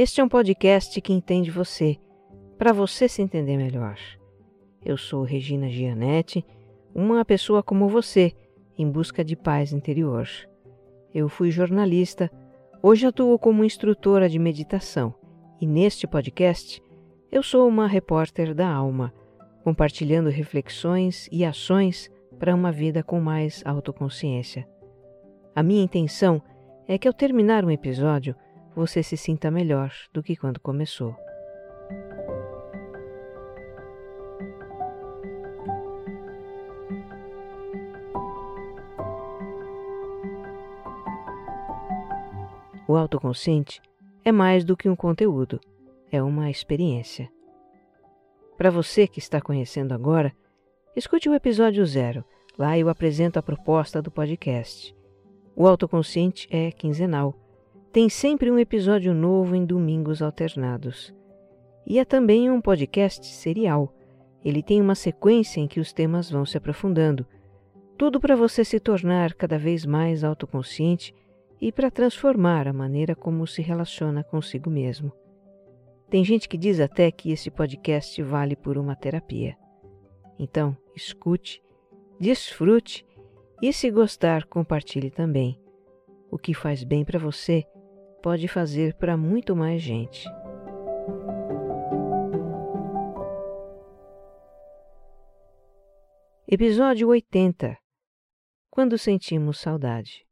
Este é um podcast que entende você, para você se entender melhor. Eu sou Regina Gianetti, uma pessoa como você, em busca de paz interior. Eu fui jornalista, hoje atuo como instrutora de meditação e neste podcast eu sou uma repórter da alma, compartilhando reflexões e ações para uma vida com mais autoconsciência. A minha intenção é que ao terminar um episódio você se sinta melhor do que quando começou. O autoconsciente é mais do que um conteúdo, é uma experiência. Para você que está conhecendo agora, escute o episódio zero. Lá eu apresento a proposta do podcast. O autoconsciente é quinzenal. Tem sempre um episódio novo em domingos alternados. E é também um podcast serial. Ele tem uma sequência em que os temas vão se aprofundando. Tudo para você se tornar cada vez mais autoconsciente e para transformar a maneira como se relaciona consigo mesmo. Tem gente que diz até que esse podcast vale por uma terapia. Então, escute, desfrute e se gostar, compartilhe também. O que faz bem para você pode fazer para muito mais gente. Episódio 80 Quando sentimos saudade.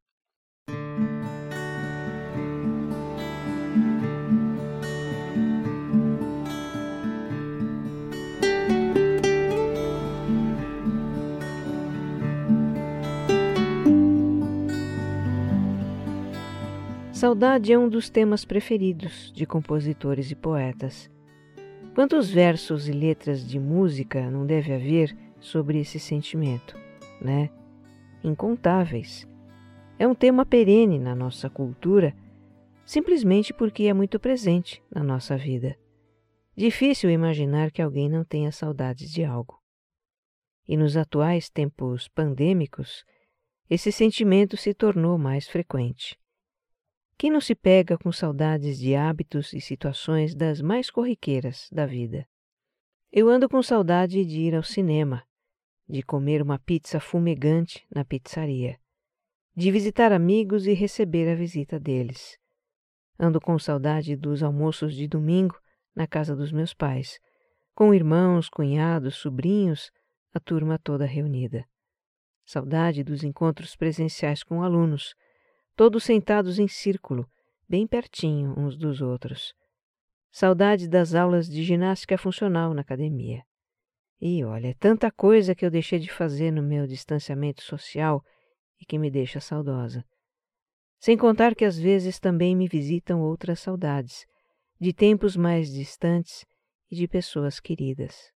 Saudade é um dos temas preferidos de compositores e poetas. Quantos versos e letras de música não deve haver sobre esse sentimento, né? Incontáveis. É um tema perene na nossa cultura, simplesmente porque é muito presente na nossa vida. Difícil imaginar que alguém não tenha saudades de algo. E nos atuais tempos pandêmicos, esse sentimento se tornou mais frequente. Quem não se pega com saudades de hábitos e situações das mais corriqueiras da vida? Eu ando com saudade de ir ao cinema, de comer uma pizza fumegante na pizzaria, de visitar amigos e receber a visita deles. Ando com saudade dos almoços de domingo na casa dos meus pais, com irmãos, cunhados, sobrinhos, a turma toda reunida. Saudade dos encontros presenciais com alunos todos sentados em círculo, bem pertinho uns dos outros. Saudade das aulas de ginástica funcional na academia. E olha, é tanta coisa que eu deixei de fazer no meu distanciamento social e que me deixa saudosa. Sem contar que às vezes também me visitam outras saudades, de tempos mais distantes e de pessoas queridas.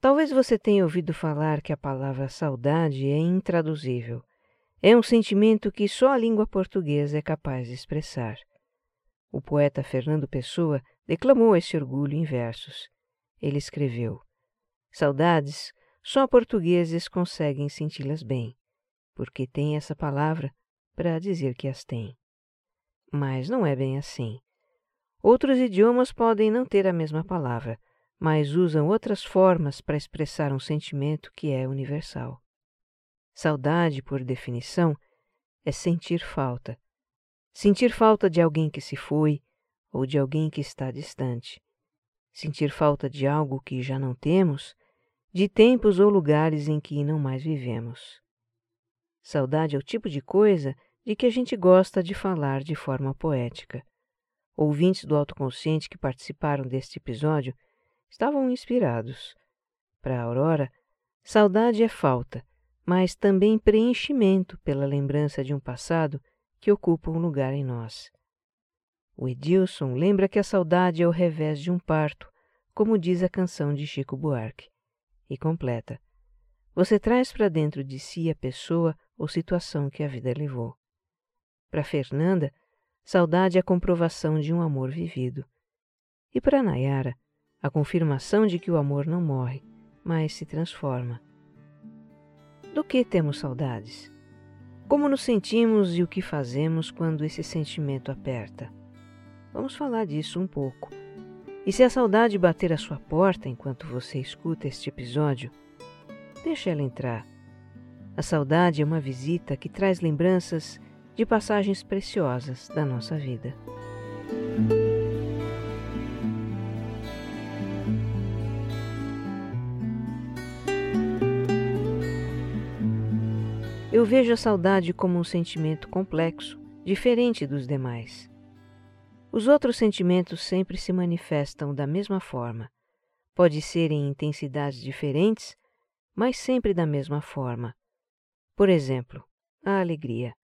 Talvez você tenha ouvido falar que a palavra saudade é intraduzível. É um sentimento que só a língua portuguesa é capaz de expressar. O poeta Fernando Pessoa declamou esse orgulho em versos. Ele escreveu: Saudades, só portugueses conseguem senti-las bem, porque tem essa palavra para dizer que as têm. Mas não é bem assim. Outros idiomas podem não ter a mesma palavra, mas usam outras formas para expressar um sentimento que é universal. Saudade, por definição, é sentir falta. Sentir falta de alguém que se foi ou de alguém que está distante. Sentir falta de algo que já não temos, de tempos ou lugares em que não mais vivemos. Saudade é o tipo de coisa de que a gente gosta de falar de forma poética. Ouvintes do autoconsciente que participaram deste episódio estavam inspirados. Para Aurora, saudade é falta mas também preenchimento pela lembrança de um passado que ocupa um lugar em nós. O Edilson lembra que a saudade é o revés de um parto, como diz a canção de Chico Buarque, e completa: Você traz para dentro de si a pessoa ou situação que a vida levou. Para Fernanda, saudade é a comprovação de um amor vivido. E para Nayara, a confirmação de que o amor não morre, mas se transforma. Do que temos saudades? Como nos sentimos e o que fazemos quando esse sentimento aperta? Vamos falar disso um pouco. E se a saudade bater à sua porta enquanto você escuta este episódio, deixe ela entrar. A saudade é uma visita que traz lembranças de passagens preciosas da nossa vida. Eu vejo a saudade como um sentimento complexo, diferente dos demais. Os outros sentimentos sempre se manifestam da mesma forma. Pode ser em intensidades diferentes, mas sempre da mesma forma. Por exemplo, a alegria.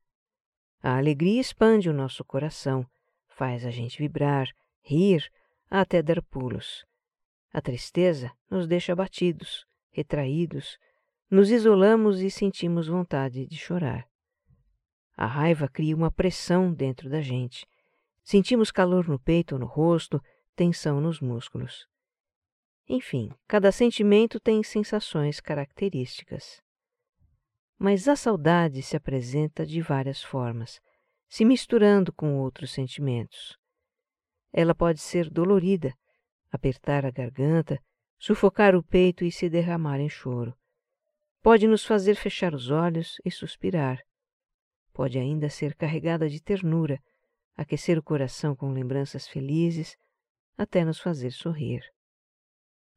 A alegria expande o nosso coração, faz a gente vibrar, rir, até dar pulos. A tristeza nos deixa abatidos, retraídos, nos isolamos e sentimos vontade de chorar. A raiva cria uma pressão dentro da gente. Sentimos calor no peito ou no rosto, tensão nos músculos. Enfim, cada sentimento tem sensações características. Mas a saudade se apresenta de várias formas, se misturando com outros sentimentos. Ela pode ser dolorida, apertar a garganta, sufocar o peito e se derramar em choro. Pode nos fazer fechar os olhos e suspirar. Pode ainda ser carregada de ternura, aquecer o coração com lembranças felizes, até nos fazer sorrir.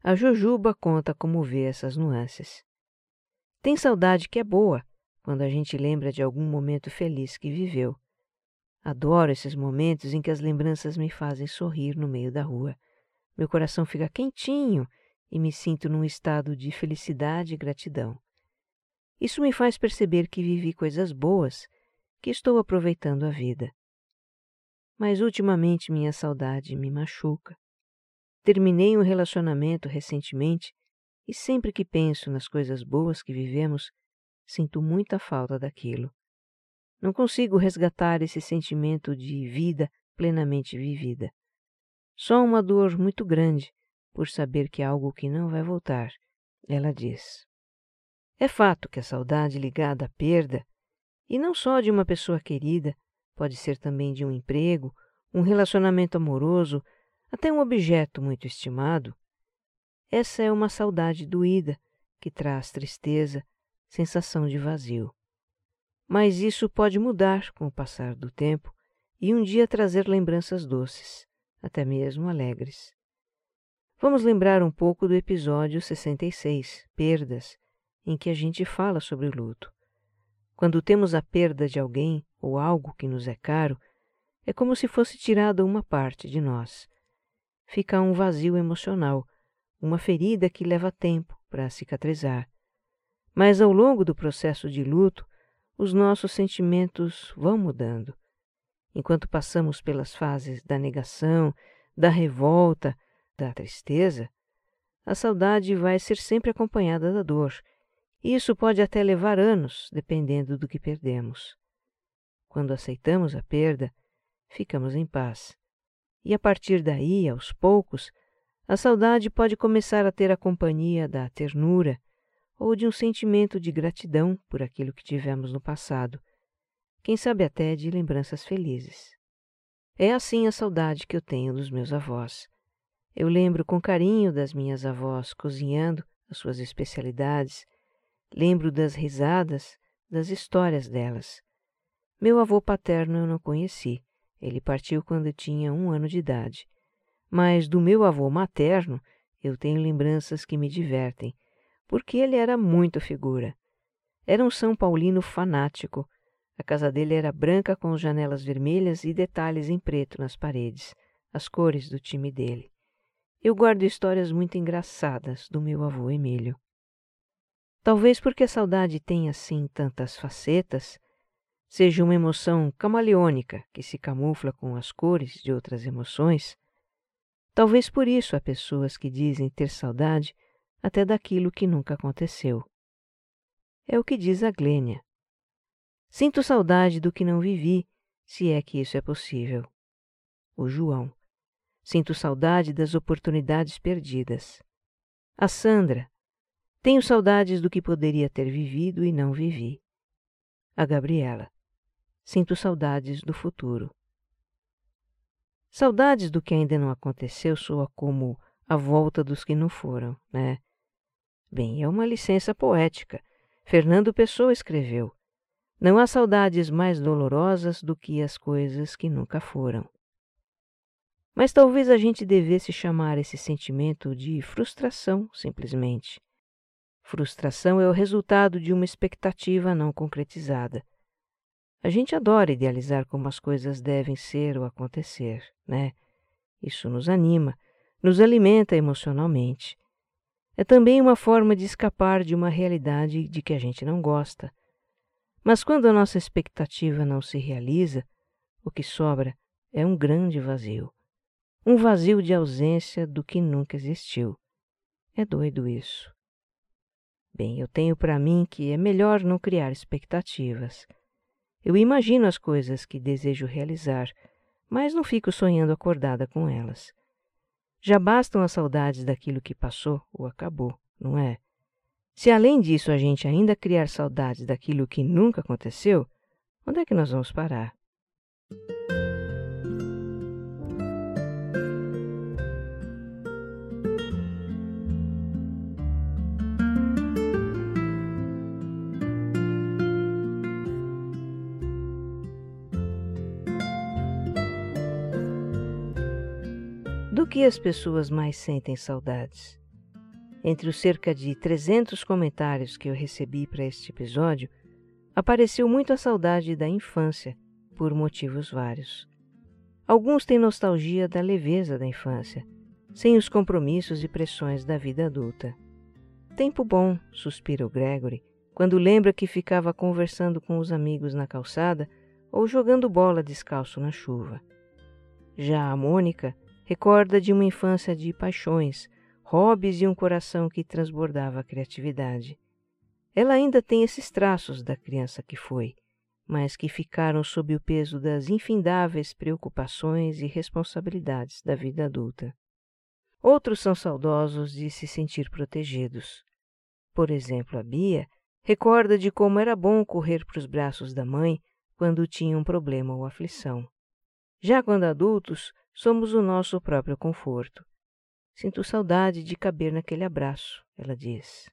A Jujuba conta como vê essas nuances. Tem saudade que é boa, quando a gente lembra de algum momento feliz que viveu. Adoro esses momentos em que as lembranças me fazem sorrir no meio da rua. Meu coração fica quentinho e me sinto num estado de felicidade e gratidão. Isso me faz perceber que vivi coisas boas, que estou aproveitando a vida. Mas ultimamente minha saudade me machuca. Terminei um relacionamento recentemente e sempre que penso nas coisas boas que vivemos, sinto muita falta daquilo. Não consigo resgatar esse sentimento de vida plenamente vivida. Só uma dor muito grande por saber que algo que não vai voltar, ela diz. É fato que a saudade ligada à perda, e não só de uma pessoa querida, pode ser também de um emprego, um relacionamento amoroso, até um objeto muito estimado. Essa é uma saudade doída que traz tristeza, sensação de vazio. Mas isso pode mudar com o passar do tempo e um dia trazer lembranças doces, até mesmo alegres. Vamos lembrar um pouco do episódio 66, Perdas, em que a gente fala sobre o luto. Quando temos a perda de alguém ou algo que nos é caro, é como se fosse tirada uma parte de nós. Fica um vazio emocional, uma ferida que leva tempo para cicatrizar. Mas ao longo do processo de luto, os nossos sentimentos vão mudando. Enquanto passamos pelas fases da negação, da revolta, da tristeza, a saudade vai ser sempre acompanhada da dor isso pode até levar anos, dependendo do que perdemos. Quando aceitamos a perda, ficamos em paz. E a partir daí, aos poucos, a saudade pode começar a ter a companhia da ternura ou de um sentimento de gratidão por aquilo que tivemos no passado, quem sabe até de lembranças felizes. É assim a saudade que eu tenho dos meus avós. Eu lembro com carinho das minhas avós cozinhando as suas especialidades Lembro das risadas, das histórias delas. Meu avô paterno eu não conheci. Ele partiu quando tinha um ano de idade. Mas do meu avô materno eu tenho lembranças que me divertem, porque ele era muito figura. Era um São Paulino fanático. A casa dele era branca com janelas vermelhas e detalhes em preto nas paredes, as cores do time dele. Eu guardo histórias muito engraçadas do meu avô Emílio. Talvez porque a saudade tem assim tantas facetas, seja uma emoção camaleônica que se camufla com as cores de outras emoções, talvez por isso há pessoas que dizem ter saudade até daquilo que nunca aconteceu. É o que diz a Glênia. Sinto saudade do que não vivi, se é que isso é possível. O João. Sinto saudade das oportunidades perdidas. A Sandra. Tenho saudades do que poderia ter vivido e não vivi. A Gabriela. Sinto saudades do futuro. Saudades do que ainda não aconteceu soa como a volta dos que não foram, né? Bem, é uma licença poética. Fernando Pessoa escreveu: Não há saudades mais dolorosas do que as coisas que nunca foram. Mas talvez a gente devesse chamar esse sentimento de frustração, simplesmente. Frustração é o resultado de uma expectativa não concretizada. A gente adora idealizar como as coisas devem ser ou acontecer, né? Isso nos anima, nos alimenta emocionalmente. É também uma forma de escapar de uma realidade de que a gente não gosta. Mas quando a nossa expectativa não se realiza, o que sobra é um grande vazio. Um vazio de ausência do que nunca existiu. É doido isso. Bem, eu tenho para mim que é melhor não criar expectativas. Eu imagino as coisas que desejo realizar, mas não fico sonhando acordada com elas. Já bastam as saudades daquilo que passou ou acabou, não é? Se além disso a gente ainda criar saudades daquilo que nunca aconteceu, onde é que nós vamos parar? Que as pessoas mais sentem saudades? Entre os cerca de 300 comentários que eu recebi para este episódio, apareceu muito a saudade da infância, por motivos vários. Alguns têm nostalgia da leveza da infância, sem os compromissos e pressões da vida adulta. Tempo bom, suspira o Gregory, quando lembra que ficava conversando com os amigos na calçada ou jogando bola descalço na chuva. Já a Mônica Recorda de uma infância de paixões, hobbies e um coração que transbordava a criatividade. Ela ainda tem esses traços da criança que foi, mas que ficaram sob o peso das infindáveis preocupações e responsabilidades da vida adulta. Outros são saudosos de se sentir protegidos. Por exemplo, a Bia recorda de como era bom correr para os braços da mãe quando tinha um problema ou aflição. Já quando adultos, Somos o nosso próprio conforto. Sinto saudade de caber naquele abraço, ela diz.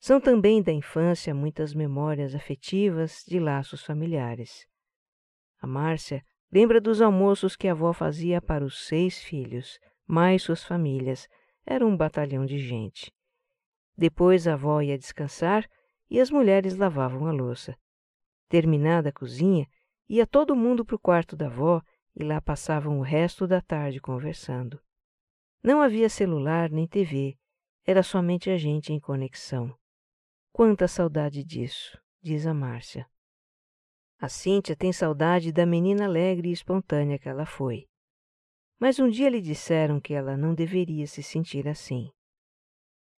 São também da infância muitas memórias afetivas de laços familiares. A Márcia lembra dos almoços que a avó fazia para os seis filhos, mais suas famílias. Era um batalhão de gente. Depois a avó ia descansar e as mulheres lavavam a louça. Terminada a cozinha, ia todo mundo para o quarto da avó e lá passavam o resto da tarde conversando. Não havia celular nem TV, era somente a gente em conexão. Quanta saudade disso, diz a Márcia. A Cíntia tem saudade da menina alegre e espontânea que ela foi. Mas um dia lhe disseram que ela não deveria se sentir assim.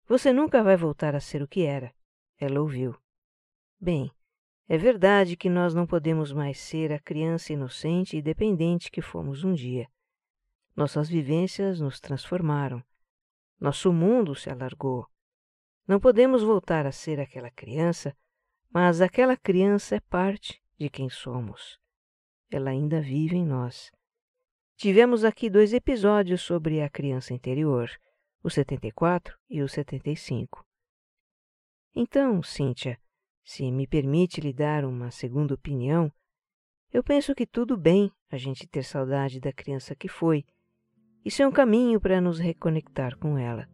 Você nunca vai voltar a ser o que era, ela ouviu. Bem, é verdade que nós não podemos mais ser a criança inocente e dependente que fomos um dia. Nossas vivências nos transformaram. Nosso mundo se alargou. Não podemos voltar a ser aquela criança, mas aquela criança é parte de quem somos. Ela ainda vive em nós. Tivemos aqui dois episódios sobre a criança interior, o 74 e o 75. Então, Cíntia, se me permite lhe dar uma segunda opinião, eu penso que tudo bem a gente ter saudade da criança que foi. Isso é um caminho para nos reconectar com ela.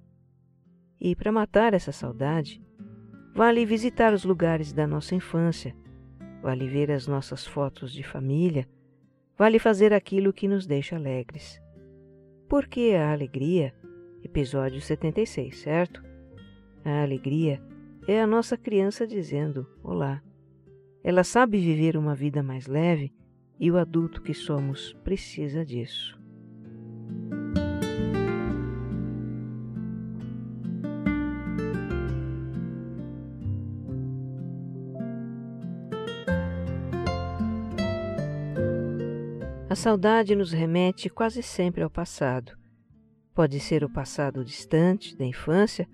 E para matar essa saudade, vale visitar os lugares da nossa infância, vale ver as nossas fotos de família, vale fazer aquilo que nos deixa alegres. Porque a alegria, episódio 76, certo? A alegria é a nossa criança dizendo olá. Ela sabe viver uma vida mais leve e o adulto que somos precisa disso. A saudade nos remete quase sempre ao passado. Pode ser o passado distante, da infância,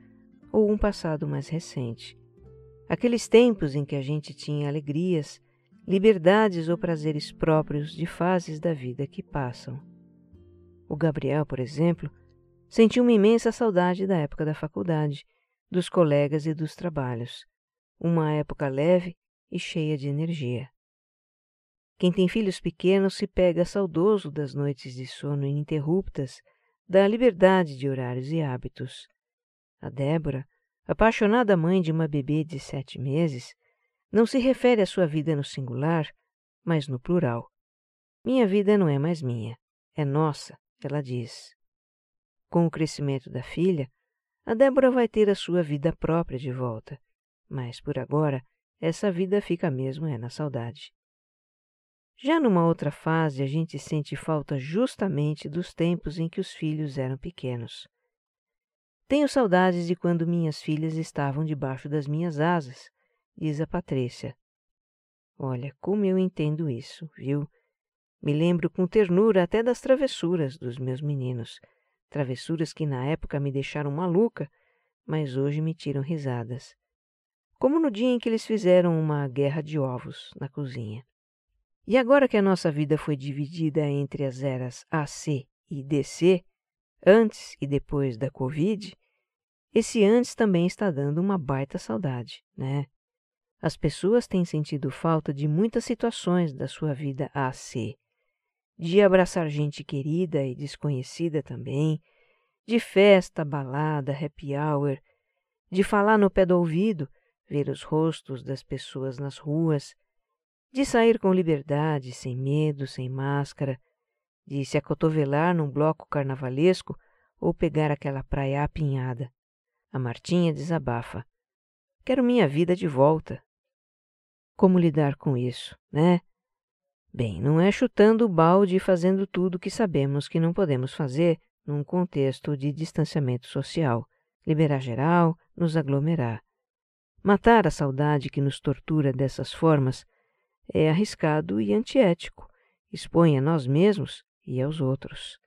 ou um passado mais recente. Aqueles tempos em que a gente tinha alegrias, liberdades ou prazeres próprios de fases da vida que passam. O Gabriel, por exemplo, sentiu uma imensa saudade da época da faculdade, dos colegas e dos trabalhos. Uma época leve e cheia de energia. Quem tem filhos pequenos se pega saudoso das noites de sono ininterruptas, da liberdade de horários e hábitos. A Débora, apaixonada mãe de uma bebê de sete meses, não se refere à sua vida no singular, mas no plural. Minha vida não é mais minha, é nossa, ela diz. Com o crescimento da filha, a Débora vai ter a sua vida própria de volta, mas por agora essa vida fica mesmo é na saudade. Já numa outra fase, a gente sente falta justamente dos tempos em que os filhos eram pequenos. Tenho saudades de quando minhas filhas estavam debaixo das minhas asas, diz a Patrícia. Olha, como eu entendo isso, viu? Me lembro com ternura até das travessuras dos meus meninos, travessuras que na época me deixaram maluca, mas hoje me tiram risadas. Como no dia em que eles fizeram uma guerra de ovos na cozinha. E agora que a nossa vida foi dividida entre as eras AC e DC, antes e depois da Covid, esse antes também está dando uma baita saudade, né? As pessoas têm sentido falta de muitas situações da sua vida AC. De abraçar gente querida e desconhecida também, de festa, balada, happy hour, de falar no pé do ouvido, ver os rostos das pessoas nas ruas, de sair com liberdade, sem medo, sem máscara, de se acotovelar num bloco carnavalesco ou pegar aquela praia apinhada. A Martinha desabafa. Quero minha vida de volta. Como lidar com isso, né? Bem, não é chutando o balde e fazendo tudo que sabemos que não podemos fazer num contexto de distanciamento social, liberar geral, nos aglomerar. Matar a saudade que nos tortura dessas formas é arriscado e antiético, expõe a nós mesmos e aos outros.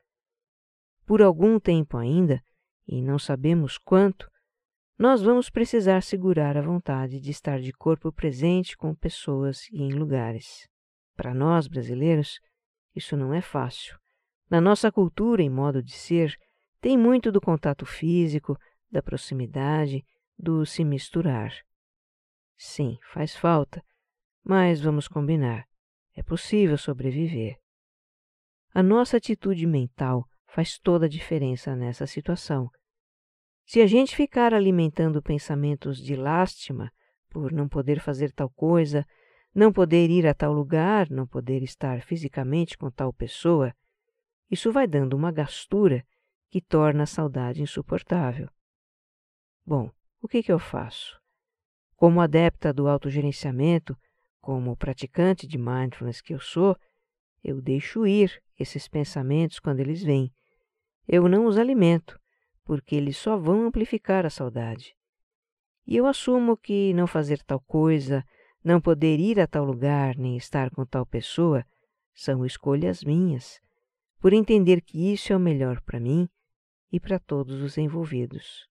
Por algum tempo ainda, e não sabemos quanto, nós vamos precisar segurar a vontade de estar de corpo presente com pessoas e em lugares. Para nós, brasileiros, isso não é fácil. Na nossa cultura e modo de ser, tem muito do contato físico, da proximidade, do se misturar. Sim, faz falta, mas vamos combinar, é possível sobreviver. A nossa atitude mental faz toda a diferença nessa situação. Se a gente ficar alimentando pensamentos de lástima por não poder fazer tal coisa, não poder ir a tal lugar, não poder estar fisicamente com tal pessoa, isso vai dando uma gastura que torna a saudade insuportável. Bom, o que, que eu faço? Como adepta do autogerenciamento, como praticante de mindfulness que eu sou, eu deixo ir esses pensamentos quando eles vêm. Eu não os alimento, porque eles só vão amplificar a saudade. E eu assumo que não fazer tal coisa, não poder ir a tal lugar, nem estar com tal pessoa, são escolhas minhas, por entender que isso é o melhor para mim e para todos os envolvidos.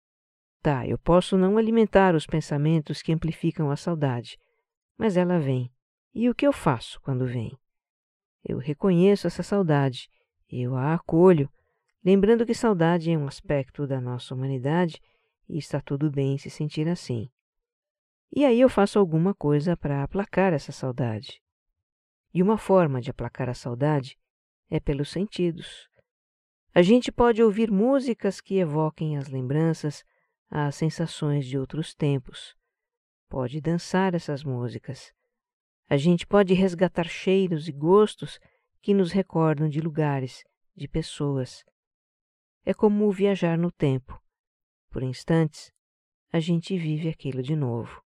Tá, eu posso não alimentar os pensamentos que amplificam a saudade, mas ela vem. E o que eu faço quando vem? Eu reconheço essa saudade, eu a acolho, lembrando que saudade é um aspecto da nossa humanidade e está tudo bem se sentir assim. E aí eu faço alguma coisa para aplacar essa saudade. E uma forma de aplacar a saudade é pelos sentidos. A gente pode ouvir músicas que evoquem as lembranças, as sensações de outros tempos pode dançar essas músicas. A gente pode resgatar cheiros e gostos que nos recordam de lugares, de pessoas. É como viajar no tempo. Por instantes, a gente vive aquilo de novo.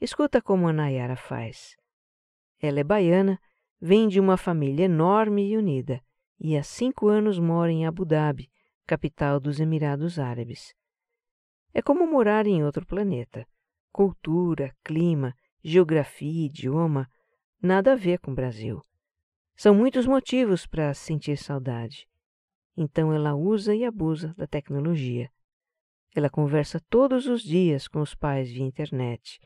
Escuta como a Nayara faz. Ela é baiana, vem de uma família enorme e unida, e há cinco anos mora em Abu Dhabi, capital dos Emirados Árabes. É como morar em outro planeta. Cultura, clima, geografia, idioma, nada a ver com o Brasil. São muitos motivos para sentir saudade. Então ela usa e abusa da tecnologia. Ela conversa todos os dias com os pais via internet,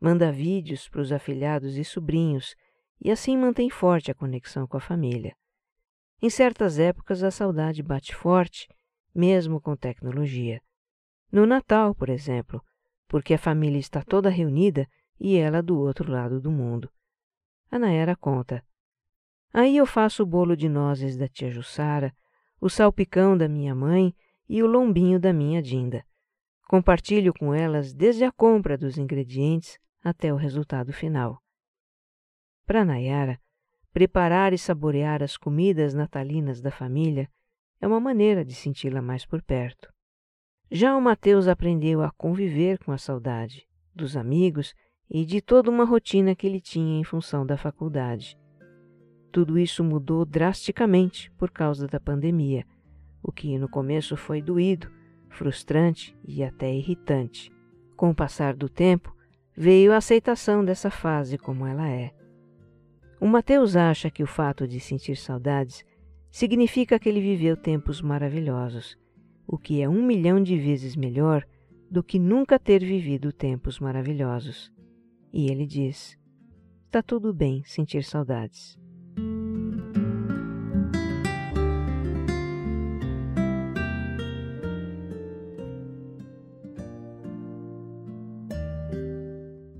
manda vídeos para os afilhados e sobrinhos e assim mantém forte a conexão com a família. Em certas épocas a saudade bate forte, mesmo com tecnologia. No Natal, por exemplo, porque a família está toda reunida e ela do outro lado do mundo. A Naera conta. Aí eu faço o bolo de nozes da tia Jussara, o salpicão da minha mãe e o lombinho da minha Dinda. Compartilho com elas desde a compra dos ingredientes até o resultado final. Para Nayara, preparar e saborear as comidas natalinas da família é uma maneira de senti-la mais por perto. Já o Mateus aprendeu a conviver com a saudade dos amigos e de toda uma rotina que ele tinha em função da faculdade. Tudo isso mudou drasticamente por causa da pandemia, o que no começo foi doído, frustrante e até irritante. Com o passar do tempo, veio a aceitação dessa fase como ela é. O Mateus acha que o fato de sentir saudades significa que ele viveu tempos maravilhosos, o que é um milhão de vezes melhor do que nunca ter vivido tempos maravilhosos. E ele diz: Está tudo bem sentir saudades.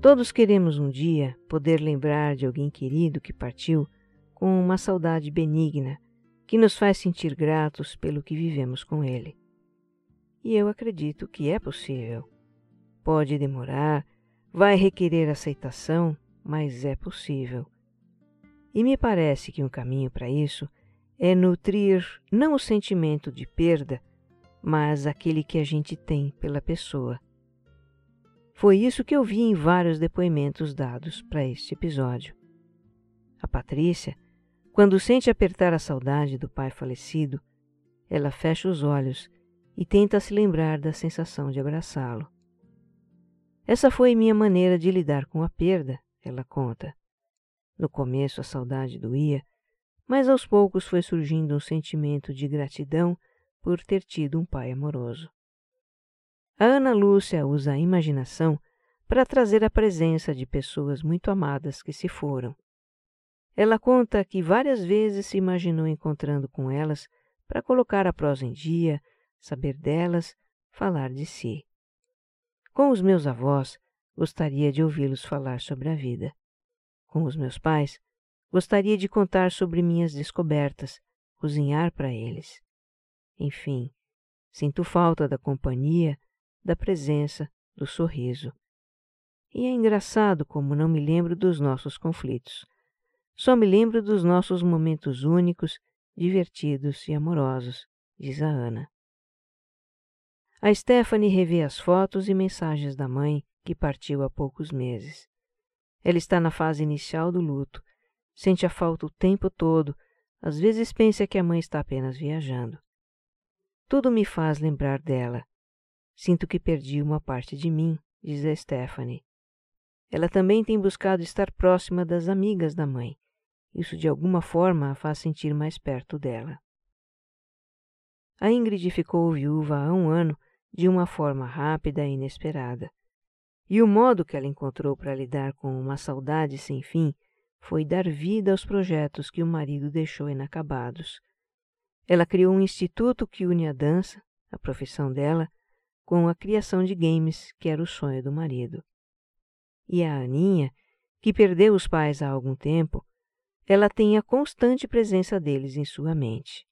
Todos queremos um dia poder lembrar de alguém querido que partiu com uma saudade benigna que nos faz sentir gratos pelo que vivemos com ele. E eu acredito que é possível. Pode demorar, vai requerer aceitação, mas é possível. E me parece que um caminho para isso é nutrir não o sentimento de perda, mas aquele que a gente tem pela pessoa foi isso que eu vi em vários depoimentos dados para este episódio. A Patrícia, quando sente apertar a saudade do pai falecido, ela fecha os olhos e tenta se lembrar da sensação de abraçá-lo. Essa foi minha maneira de lidar com a perda, ela conta. No começo a saudade doía, mas aos poucos foi surgindo um sentimento de gratidão por ter tido um pai amoroso. A Ana Lúcia usa a imaginação para trazer a presença de pessoas muito amadas que se foram. Ela conta que várias vezes se imaginou encontrando com elas para colocar a prosa em dia, saber delas, falar de si. Com os meus avós, gostaria de ouvi-los falar sobre a vida. Com os meus pais, gostaria de contar sobre minhas descobertas, cozinhar para eles. Enfim, sinto falta da companhia da presença, do sorriso. E é engraçado como não me lembro dos nossos conflitos. Só me lembro dos nossos momentos únicos, divertidos e amorosos, diz a Ana. A Stephanie revê as fotos e mensagens da mãe, que partiu há poucos meses. Ela está na fase inicial do luto, sente a falta o tempo todo, às vezes pensa que a mãe está apenas viajando. Tudo me faz lembrar dela, Sinto que perdi uma parte de mim, diz a Stephanie. Ela também tem buscado estar próxima das amigas da mãe. Isso de alguma forma a faz sentir mais perto dela. A Ingrid ficou viúva há um ano de uma forma rápida e inesperada. E o modo que ela encontrou para lidar com uma saudade sem fim foi dar vida aos projetos que o marido deixou inacabados. Ela criou um instituto que une a dança, a profissão dela, com a criação de games, que era o sonho do marido. E a Aninha, que perdeu os pais há algum tempo, ela tem a constante presença deles em sua mente.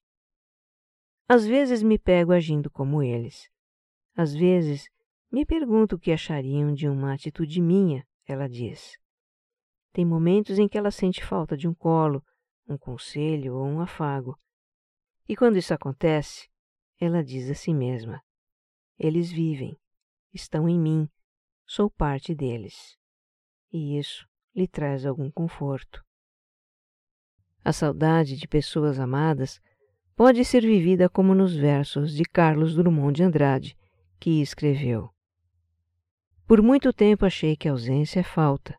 Às vezes me pego agindo como eles. Às vezes me pergunto o que achariam de uma atitude minha, ela diz. Tem momentos em que ela sente falta de um colo, um conselho ou um afago. E quando isso acontece, ela diz a si mesma: eles vivem, estão em mim, sou parte deles. e isso lhe traz algum conforto. A saudade de pessoas amadas pode ser vivida como nos versos de Carlos Drummond de Andrade, que escreveu: Por muito tempo achei que ausência é falta,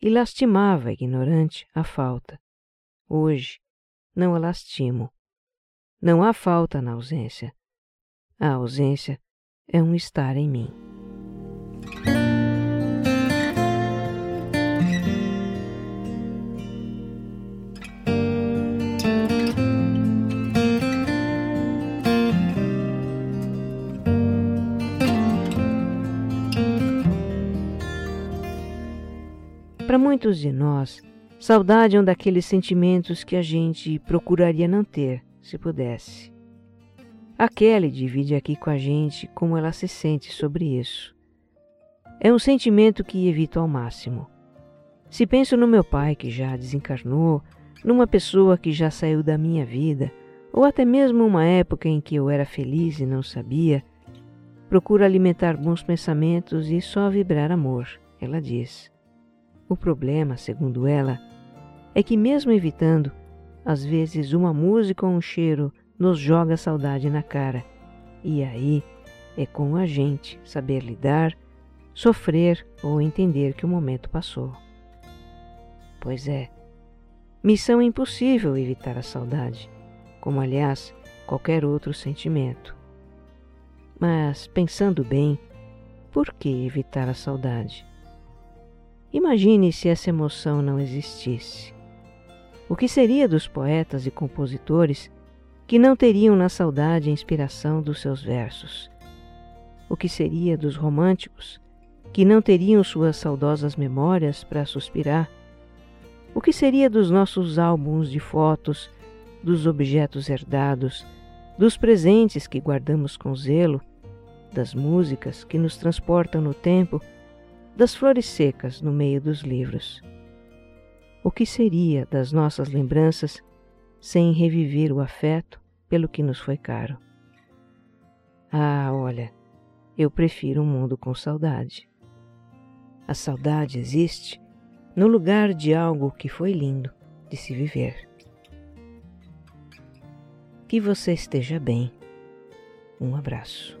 e lastimava, ignorante, a falta. Hoje não a lastimo. Não há falta na ausência. A ausência é um estar em mim. Para muitos de nós, saudade é um daqueles sentimentos que a gente procuraria não ter, se pudesse. A Kelly divide aqui com a gente como ela se sente sobre isso. É um sentimento que evito ao máximo. Se penso no meu pai que já desencarnou, numa pessoa que já saiu da minha vida, ou até mesmo uma época em que eu era feliz e não sabia, procuro alimentar bons pensamentos e só vibrar amor, ela diz. O problema, segundo ela, é que, mesmo evitando, às vezes uma música ou um cheiro nos joga a saudade na cara. E aí é com a gente saber lidar, sofrer ou entender que o momento passou. Pois é, missão impossível evitar a saudade, como aliás qualquer outro sentimento. Mas, pensando bem, por que evitar a saudade? Imagine se essa emoção não existisse. O que seria dos poetas e compositores que não teriam na saudade a inspiração dos seus versos? O que seria dos românticos que não teriam suas saudosas memórias para suspirar? O que seria dos nossos álbuns de fotos, dos objetos herdados, dos presentes que guardamos com zelo, das músicas que nos transportam no tempo das flores secas no meio dos livros. O que seria das nossas lembranças sem reviver o afeto pelo que nos foi caro? Ah, olha, eu prefiro um mundo com saudade. A saudade existe no lugar de algo que foi lindo de se viver. Que você esteja bem. Um abraço.